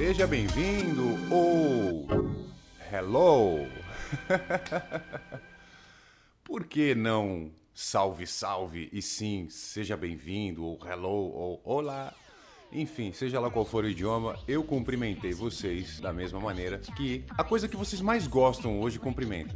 Seja bem-vindo ou hello. Por que não salve, salve e sim, seja bem-vindo ou hello ou olá? Enfim, seja lá qual for o idioma, eu cumprimentei vocês da mesma maneira que a coisa que vocês mais gostam hoje cumprimenta,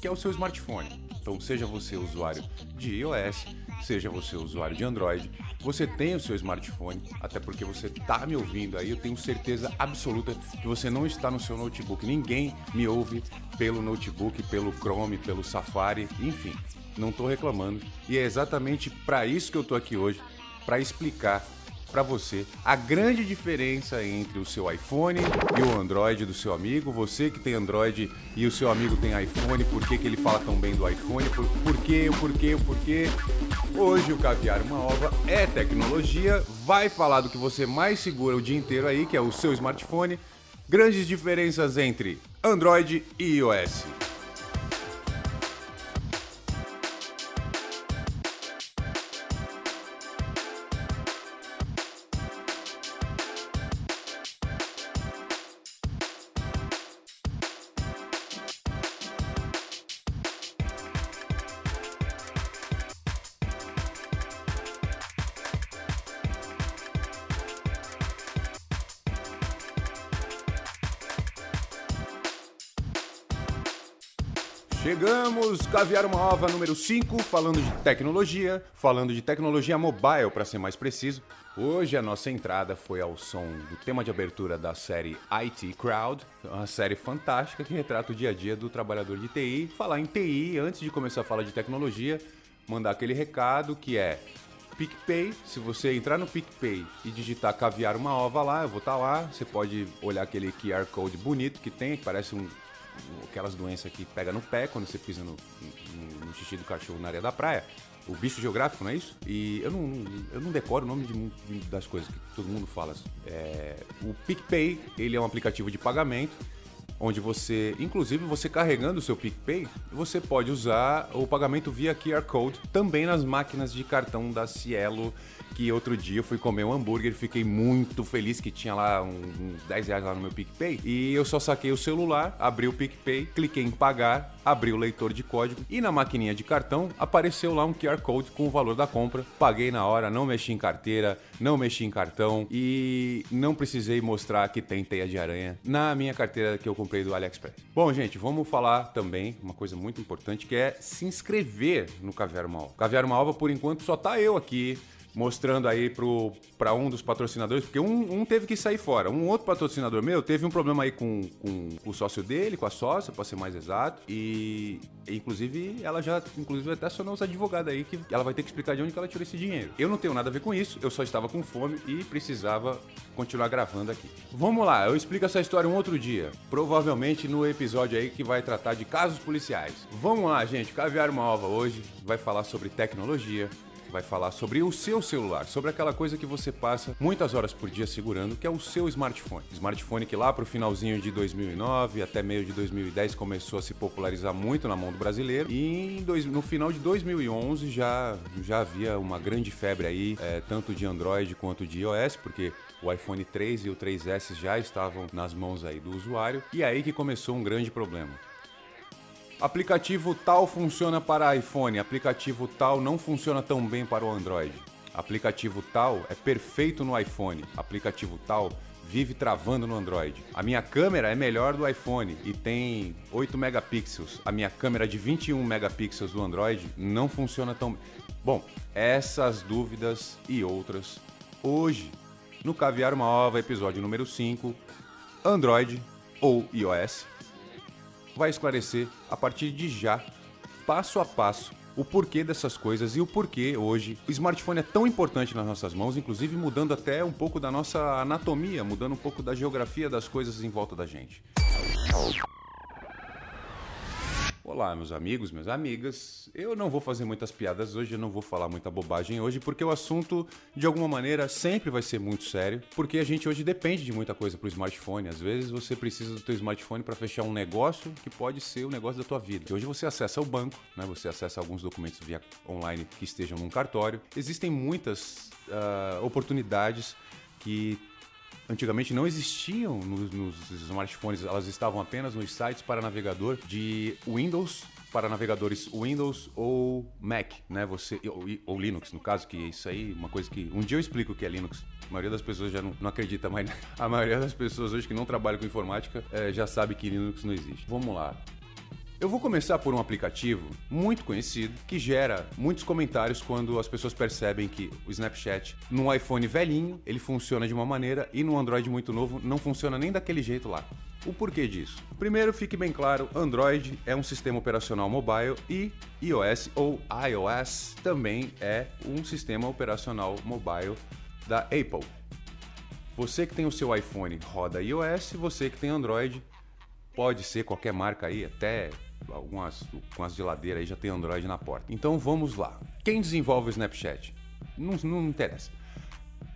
que é o seu smartphone. Então, seja você usuário de iOS, seja você usuário de Android, você tem o seu smartphone, até porque você está me ouvindo aí, eu tenho certeza absoluta que você não está no seu notebook. Ninguém me ouve pelo notebook, pelo Chrome, pelo Safari, enfim, não estou reclamando. E é exatamente para isso que eu estou aqui hoje, para explicar para você a grande diferença entre o seu iPhone e o Android do seu amigo. Você que tem Android e o seu amigo tem iPhone, por que, que ele fala tão bem do iPhone? Por, por quê, por quê, por quê? Hoje o Caviar Uma Ova é tecnologia, vai falar do que você mais segura o dia inteiro aí, que é o seu smartphone. Grandes diferenças entre Android e iOS. Chegamos, Caviar uma Ova número 5, falando de tecnologia, falando de tecnologia mobile para ser mais preciso. Hoje a nossa entrada foi ao som do tema de abertura da série IT Crowd, uma série fantástica que retrata o dia a dia do trabalhador de TI. Falar em TI, antes de começar a falar de tecnologia, mandar aquele recado que é PicPay, se você entrar no PicPay e digitar caviar uma ova lá, eu vou estar tá lá. Você pode olhar aquele QR Code bonito que tem, que parece um aquelas doenças que pega no pé quando você pisa no, no, no, xixi do cachorro na areia da praia. O bicho geográfico, não é isso? E eu não, eu não decoro o nome de, de, das coisas que todo mundo fala. É, o PicPay, ele é um aplicativo de pagamento onde você, inclusive você carregando o seu PicPay, você pode usar o pagamento via QR Code também nas máquinas de cartão da Cielo que outro dia eu fui comer um hambúrguer e fiquei muito feliz que tinha lá uns 10 reais lá no meu PicPay. E eu só saquei o celular, abri o PicPay, cliquei em pagar, abri o leitor de código e na maquininha de cartão apareceu lá um QR Code com o valor da compra. Paguei na hora, não mexi em carteira, não mexi em cartão e não precisei mostrar que tem teia de aranha na minha carteira que eu comprei do AliExpress. Bom, gente, vamos falar também uma coisa muito importante que é se inscrever no Caviar Uma Ova. Caviar Uma Ova, por enquanto, só tá eu aqui mostrando aí para um dos patrocinadores, porque um, um, teve que sair fora. Um outro patrocinador meu teve um problema aí com, com, com o sócio dele, com a sócia, para ser mais exato. E, inclusive, ela já inclusive até acionou os advogados aí que ela vai ter que explicar de onde ela tirou esse dinheiro. Eu não tenho nada a ver com isso, eu só estava com fome e precisava continuar gravando aqui. Vamos lá, eu explico essa história um outro dia. Provavelmente no episódio aí que vai tratar de casos policiais. Vamos lá, gente. Caviar uma ova hoje vai falar sobre tecnologia, vai falar sobre o seu celular, sobre aquela coisa que você passa muitas horas por dia segurando, que é o seu smartphone. Smartphone que lá para o finalzinho de 2009 até meio de 2010 começou a se popularizar muito na mão do brasileiro e no final de 2011 já, já havia uma grande febre aí, é, tanto de Android quanto de iOS, porque o iPhone 3 e o 3S já estavam nas mãos aí do usuário e aí que começou um grande problema. Aplicativo tal funciona para iPhone, aplicativo tal não funciona tão bem para o Android. Aplicativo tal é perfeito no iPhone, aplicativo tal vive travando no Android. A minha câmera é melhor do iPhone e tem 8 megapixels. A minha câmera de 21 megapixels do Android não funciona tão bom. Essas dúvidas e outras hoje no Caviar uma Ova, episódio número 5, Android ou iOS vai esclarecer a partir de já, passo a passo, o porquê dessas coisas e o porquê hoje o smartphone é tão importante nas nossas mãos, inclusive mudando até um pouco da nossa anatomia, mudando um pouco da geografia das coisas em volta da gente. Olá, meus amigos, minhas amigas. Eu não vou fazer muitas piadas hoje, eu não vou falar muita bobagem hoje, porque o assunto, de alguma maneira, sempre vai ser muito sério, porque a gente hoje depende de muita coisa pro smartphone. Às vezes você precisa do teu smartphone para fechar um negócio que pode ser o negócio da tua vida. E hoje você acessa o banco, né? Você acessa alguns documentos via online que estejam num cartório. Existem muitas uh, oportunidades que antigamente não existiam nos, nos smartphones, elas estavam apenas nos sites para navegador de Windows para navegadores Windows ou Mac, né? Você ou, ou, Linux, no caso, que isso aí, uma coisa que um dia eu explico o que é Linux. A maioria das pessoas já não, não acredita mais. A maioria das pessoas hoje que não trabalham com informática é, já sabe que Linux não existe. Vamos lá. Eu vou começar por um aplicativo muito conhecido que gera muitos comentários quando as pessoas percebem que o Snapchat no iPhone velhinho ele funciona de uma maneira e no Android muito novo não funciona nem daquele jeito lá. O porquê disso? Primeiro, fique bem claro, Android é um sistema operacional mobile e iOS ou iOS também é um sistema operacional mobile da Apple. Você que tem o seu iPhone roda iOS, você que tem Android pode ser qualquer marca aí, até algumas com as geladeiras aí já tem Android na porta. Então vamos lá. Quem desenvolve o Snapchat? Não, não interessa.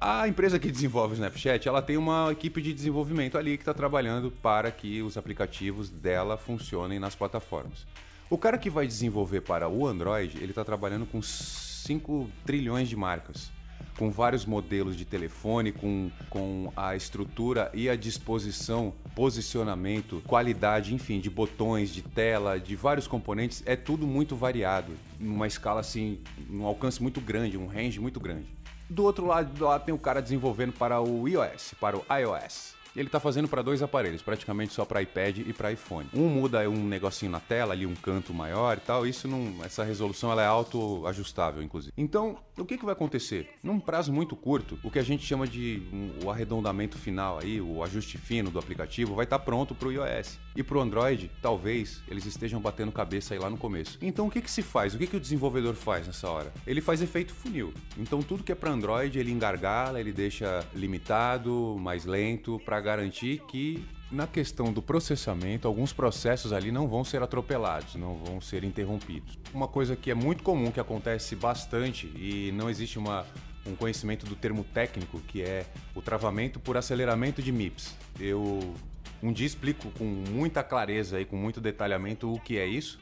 A empresa que desenvolve o Snapchat, ela tem uma equipe de desenvolvimento ali que está trabalhando para que os aplicativos dela funcionem nas plataformas. O cara que vai desenvolver para o Android, ele está trabalhando com 5 trilhões de marcas com vários modelos de telefone, com, com a estrutura e a disposição, posicionamento, qualidade, enfim, de botões, de tela, de vários componentes, é tudo muito variado, numa escala assim, num alcance muito grande, um range muito grande. Do outro lado, lá tem o cara desenvolvendo para o iOS, para o iOS ele está fazendo para dois aparelhos, praticamente só para iPad e para iPhone. Um muda um negocinho na tela, ali um canto maior e tal. Isso não, essa resolução ela é autoajustável, inclusive. Então, o que, que vai acontecer? Num prazo muito curto, o que a gente chama de um, o arredondamento final aí, o ajuste fino do aplicativo, vai estar tá pronto para o iOS. E para o Android, talvez eles estejam batendo cabeça aí lá no começo. Então, o que, que se faz? O que, que o desenvolvedor faz nessa hora? Ele faz efeito funil. Então, tudo que é para Android, ele engargala, ele deixa limitado, mais lento, para garantir que na questão do processamento, alguns processos ali não vão ser atropelados, não vão ser interrompidos. Uma coisa que é muito comum, que acontece bastante e não existe uma, um conhecimento do termo técnico, que é o travamento por aceleramento de MIPS. Eu um dia explico com muita clareza e com muito detalhamento o que é isso.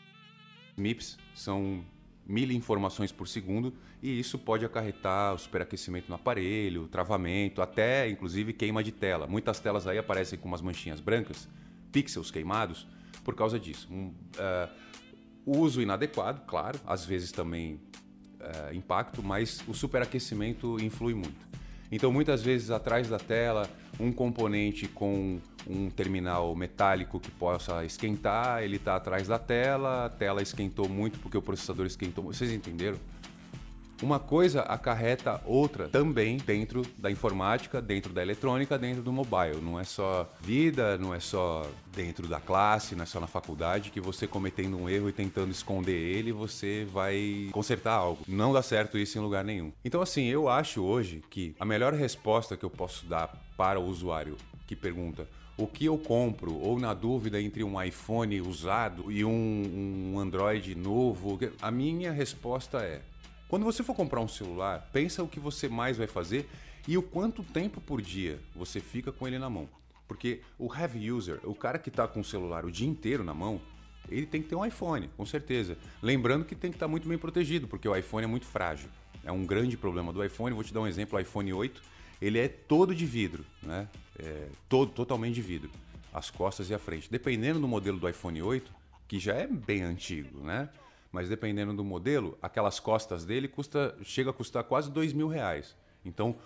MIPS são mil informações por segundo e isso pode acarretar o superaquecimento no aparelho, travamento, até inclusive queima de tela. Muitas telas aí aparecem com umas manchinhas brancas, pixels queimados, por causa disso. Um, uh, uso inadequado, claro, às vezes também uh, impacto, mas o superaquecimento influi muito. Então, muitas vezes atrás da tela, um componente com um terminal metálico que possa esquentar, ele está atrás da tela, a tela esquentou muito porque o processador esquentou. Vocês entenderam? Uma coisa acarreta outra também dentro da informática, dentro da eletrônica, dentro do mobile. Não é só vida, não é só dentro da classe, não é só na faculdade que você cometendo um erro e tentando esconder ele, você vai consertar algo. Não dá certo isso em lugar nenhum. Então, assim, eu acho hoje que a melhor resposta que eu posso dar para o usuário que pergunta o que eu compro, ou na dúvida entre um iPhone usado e um, um Android novo, a minha resposta é: quando você for comprar um celular, pensa o que você mais vai fazer e o quanto tempo por dia você fica com ele na mão. Porque o heavy user, o cara que está com o celular o dia inteiro na mão, ele tem que ter um iPhone, com certeza. Lembrando que tem que estar tá muito bem protegido, porque o iPhone é muito frágil. É um grande problema do iPhone. Vou te dar um exemplo: o iPhone 8 ele é todo de vidro, né? É todo totalmente de vidro, as costas e a frente. Dependendo do modelo do iPhone 8, que já é bem antigo, né? Mas dependendo do modelo, aquelas costas dele custa, chega a custar quase dois mil reais. Então,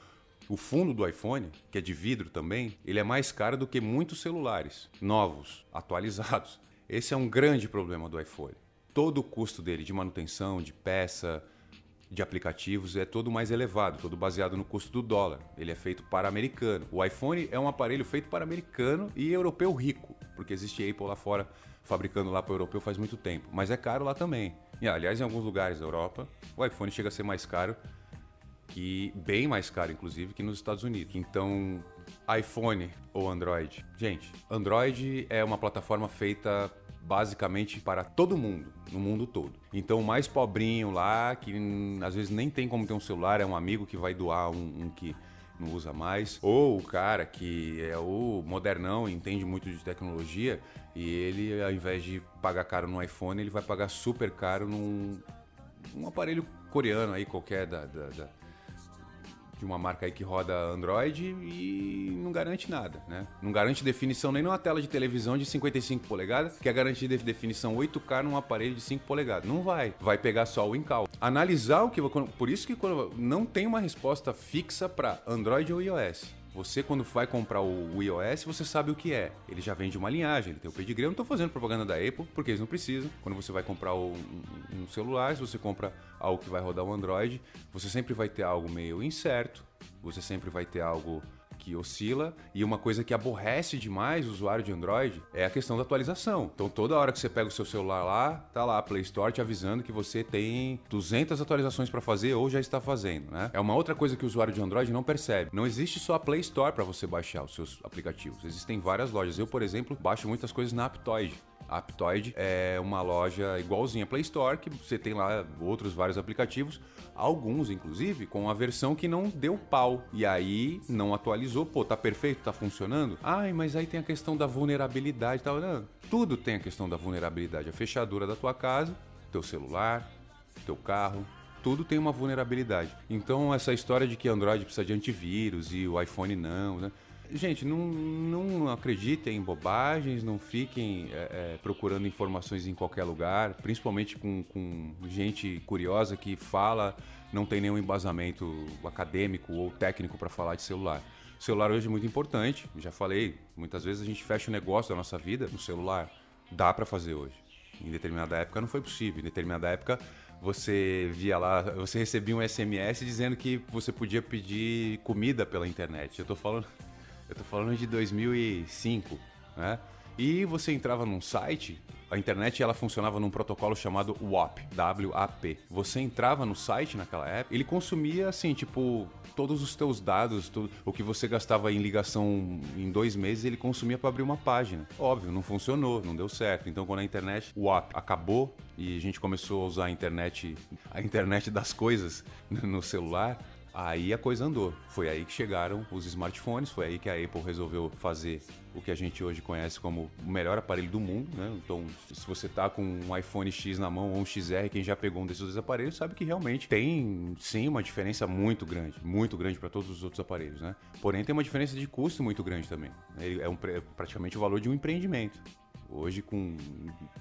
o fundo do iPhone, que é de vidro também, ele é mais caro do que muitos celulares novos, atualizados. Esse é um grande problema do iPhone. Todo o custo dele de manutenção, de peça, de aplicativos é todo mais elevado, todo baseado no custo do dólar. Ele é feito para americano. O iPhone é um aparelho feito para americano e europeu rico, porque existe Apple lá fora fabricando lá para o europeu faz muito tempo, mas é caro lá também. E, aliás, em alguns lugares da Europa, o iPhone chega a ser mais caro que bem mais caro inclusive que nos Estados Unidos. Então, iPhone ou Android? Gente, Android é uma plataforma feita basicamente para todo mundo, no mundo todo. Então, o mais pobrinho lá, que às vezes nem tem como ter um celular, é um amigo que vai doar um, um que não usa mais, ou o cara que é o modernão, entende muito de tecnologia e ele, ao invés de pagar caro no iPhone, ele vai pagar super caro num um aparelho coreano aí qualquer da, da, da de uma marca aí que roda Android e não garante nada, né? Não garante definição nem numa tela de televisão de 55 polegadas, que é garantir de definição 8K num aparelho de 5 polegadas. Não vai. Vai pegar só o Incal. Analisar o que... Por isso que quando não tem uma resposta fixa para Android ou iOS. Você, quando vai comprar o iOS, você sabe o que é. Ele já vem de uma linhagem, ele tem o pedigree. Eu não estou fazendo propaganda da Apple, porque eles não precisam. Quando você vai comprar um, um celular, se você compra algo que vai rodar o Android, você sempre vai ter algo meio incerto, você sempre vai ter algo que oscila e uma coisa que aborrece demais o usuário de Android é a questão da atualização. Então toda hora que você pega o seu celular lá, tá lá a Play Store te avisando que você tem 200 atualizações para fazer ou já está fazendo, né? É uma outra coisa que o usuário de Android não percebe. Não existe só a Play Store para você baixar os seus aplicativos. Existem várias lojas. Eu, por exemplo, baixo muitas coisas na Aptoide. A é uma loja igualzinha a Play Store, que você tem lá outros vários aplicativos, alguns inclusive com a versão que não deu pau e aí não atualizou. Pô, tá perfeito, tá funcionando? Ai, mas aí tem a questão da vulnerabilidade e tal. Não, tudo tem a questão da vulnerabilidade. A fechadura da tua casa, teu celular, teu carro, tudo tem uma vulnerabilidade. Então, essa história de que Android precisa de antivírus e o iPhone não, né? Gente, não, não acreditem em bobagens, não fiquem é, é, procurando informações em qualquer lugar, principalmente com, com gente curiosa que fala, não tem nenhum embasamento acadêmico ou técnico para falar de celular. O celular hoje é muito importante, já falei, muitas vezes a gente fecha o negócio da nossa vida no celular. Dá para fazer hoje. Em determinada época não foi possível, em determinada época você via lá, você recebia um SMS dizendo que você podia pedir comida pela internet. Eu tô falando eu tô falando de 2005, né? E você entrava num site, a internet ela funcionava num protocolo chamado WAP, W-A-P. Você entrava no site naquela época, ele consumia assim, tipo, todos os teus dados, tudo, o que você gastava em ligação em dois meses, ele consumia para abrir uma página. Óbvio, não funcionou, não deu certo. Então, quando a internet, o WAP acabou e a gente começou a usar a internet, a internet das coisas no celular, Aí a coisa andou. Foi aí que chegaram os smartphones, foi aí que a Apple resolveu fazer o que a gente hoje conhece como o melhor aparelho do mundo, né? Então, se você tá com um iPhone X na mão ou um XR, quem já pegou um desses dois aparelhos sabe que realmente tem sim uma diferença muito grande, muito grande para todos os outros aparelhos, né? Porém, tem uma diferença de custo muito grande também. É um, praticamente o valor de um empreendimento. Hoje, com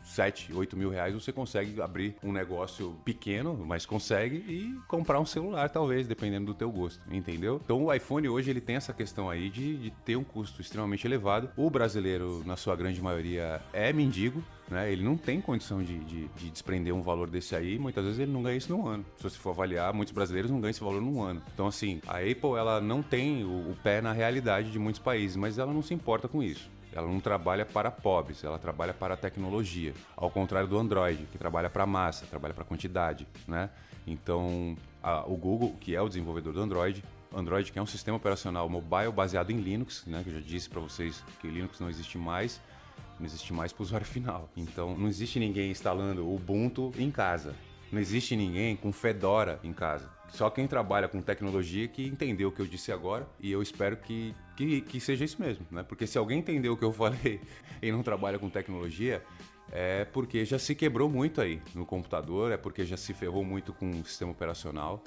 7, 8 mil reais, você consegue abrir um negócio pequeno, mas consegue, e comprar um celular, talvez, dependendo do teu gosto, entendeu? Então, o iPhone hoje, ele tem essa questão aí de, de ter um custo extremamente elevado. O brasileiro, na sua grande maioria, é mendigo, né? Ele não tem condição de, de, de, desprender um valor desse aí, muitas vezes ele não ganha isso num ano. Se você for avaliar, muitos brasileiros não ganham esse valor num ano. Então, assim, a Apple, ela não tem o, o pé na realidade de muitos países, mas ela não se importa com isso. Ela não trabalha para pobres, ela trabalha para a tecnologia. Ao contrário do Android, que trabalha para massa, trabalha para quantidade, né? Então, a, o Google, que é o desenvolvedor do Android, Android que é um sistema operacional mobile baseado em Linux, né? Que eu já disse para vocês que Linux não existe mais, não existe mais para o usuário final. Então, não existe ninguém instalando Ubuntu em casa. Não existe ninguém com Fedora em casa. Só quem trabalha com tecnologia que entendeu o que eu disse agora e eu espero que, que, que seja isso mesmo, né? Porque se alguém entendeu o que eu falei e não trabalha com tecnologia, é porque já se quebrou muito aí no computador, é porque já se ferrou muito com o sistema operacional.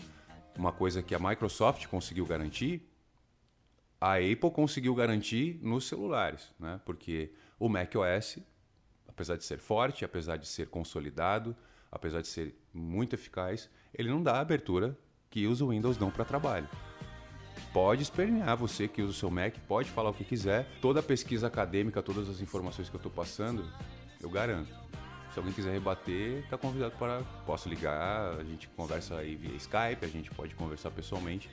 Uma coisa que a Microsoft conseguiu garantir, a Apple conseguiu garantir nos celulares, né? Porque o macOS, apesar de ser forte, apesar de ser consolidado, apesar de ser muito eficaz, ele não dá abertura que usa o Windows não para trabalho. Pode espernear você que usa o seu Mac, pode falar o que quiser. Toda a pesquisa acadêmica, todas as informações que eu estou passando, eu garanto. Se alguém quiser rebater, está convidado para. Posso ligar, a gente conversa aí via Skype, a gente pode conversar pessoalmente.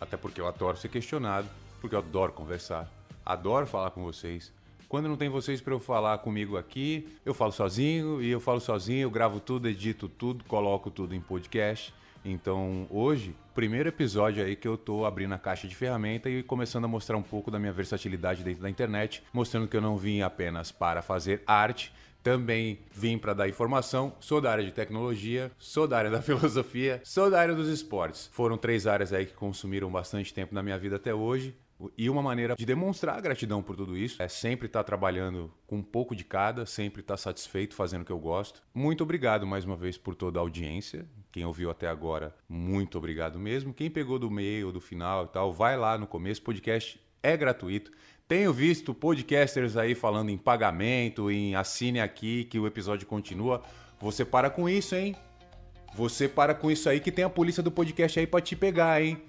Até porque eu adoro ser questionado, porque eu adoro conversar, adoro falar com vocês. Quando não tem vocês para eu falar comigo aqui, eu falo sozinho e eu falo sozinho, eu gravo tudo, edito tudo, coloco tudo em podcast. Então, hoje, primeiro episódio aí que eu tô abrindo a caixa de ferramenta e começando a mostrar um pouco da minha versatilidade dentro da internet, mostrando que eu não vim apenas para fazer arte, também vim para dar informação. Sou da área de tecnologia, sou da área da filosofia, sou da área dos esportes. Foram três áreas aí que consumiram bastante tempo na minha vida até hoje. E uma maneira de demonstrar gratidão por tudo isso é sempre estar trabalhando com um pouco de cada, sempre estar satisfeito fazendo o que eu gosto. Muito obrigado mais uma vez por toda a audiência Quem ouviu até agora, muito obrigado mesmo. Quem pegou do meio, do final e tal, vai lá no começo. Podcast é gratuito. Tenho visto podcasters aí falando em pagamento, em assine aqui que o episódio continua. Você para com isso, hein? Você para com isso aí que tem a polícia do podcast aí pra te pegar, hein?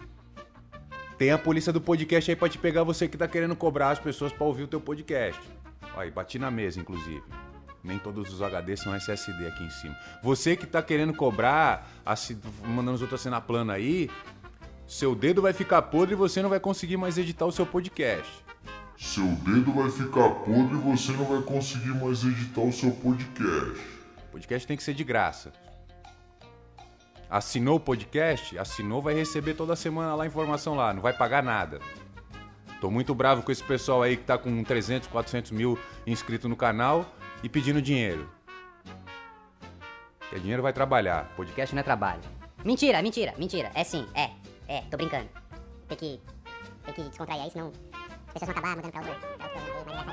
Tem a polícia do podcast aí pra te pegar você que tá querendo cobrar as pessoas pra ouvir o teu podcast. Aí, bati na mesa, inclusive. Nem todos os HDs são SSD aqui em cima. Você que tá querendo cobrar, mandando os outros assinar plano aí, seu dedo vai ficar podre e você não vai conseguir mais editar o seu podcast. Seu dedo vai ficar podre e você não vai conseguir mais editar o seu podcast. Podcast tem que ser de graça. Assinou o podcast? Assinou, vai receber toda semana lá informação lá, não vai pagar nada. Tô muito bravo com esse pessoal aí que tá com 300, 400 mil inscritos no canal e pedindo dinheiro. Porque dinheiro vai trabalhar. Podcast não é trabalho. Mentira, mentira, mentira. É sim, é. É, tô brincando. Tem que. Tem que descontrair aí, senão as pessoas vão acabar mudando pra outro, pra outro